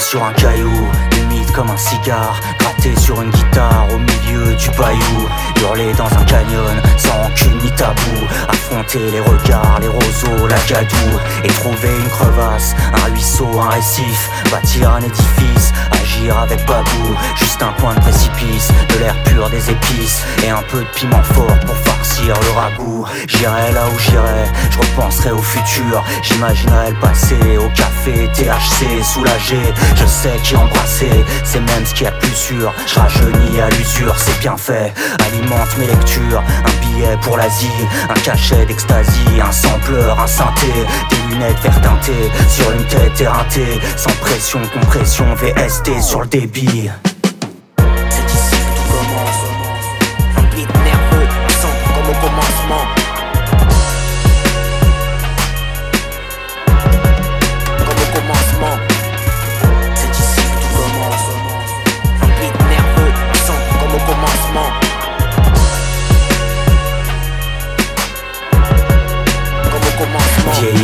Sur un caillou, humide comme un cigare, gratté sur une guitare au milieu du bayou, hurler dans un canyon sans rancune ni tabou, affronter les regards, les roseaux, la gadou, et trouver une crevasse, un ruisseau, un récif, bâtir un édifice, agir avec babou, juste un point de précipice, de l'air pur des épices, et un peu de piment fort pour le ragoût. J'irai là où j'irai, je repenserai au futur, j'imaginerai le passé, au café, THC, soulagé, je sais qui embrasser, c'est même ce qui est plus sûr, je rajeunis à l'usure, c'est bien fait, alimente mes lectures, un billet pour l'Asie, un cachet d'extasie, un sampleur, un synthé, des lunettes vert teintées, sur une tête éreintée, sans pression, compression, VST sur le débit.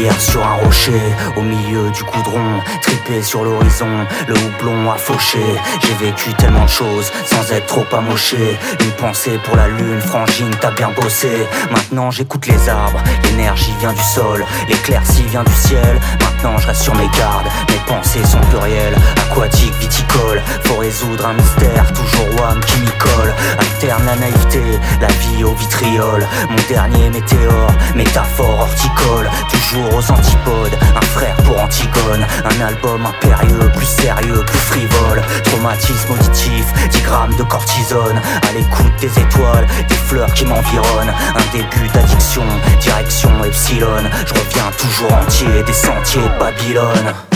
Vieillir sur un rocher, au milieu du goudron, tripé sur l'horizon, le houblon a fauché. J'ai vécu tellement de choses sans être trop amoché. Une pensée pour la lune, frangine, t'as bien bossé. Maintenant j'écoute les arbres, l'énergie vient du sol, l'éclaircie vient du ciel. Maintenant je reste sur mes gardes, mes pensées sont plurielles, aquatiques, viticoles. Faut résoudre un mystère, toujours WAM qui m'y colle. Alterne la naïveté, la vie au vitriol. Mon dernier météore, métaphore horticole. Toujours aux antipodes, un frère pour Antigone. Un album impérieux, plus sérieux, plus frivole. Traumatisme auditif, 10 grammes de cortisone. À l'écoute des étoiles, des fleurs qui m'environnent. Un début d'addiction, direction Epsilon. Je reviens toujours entier des sentiers de Babylone.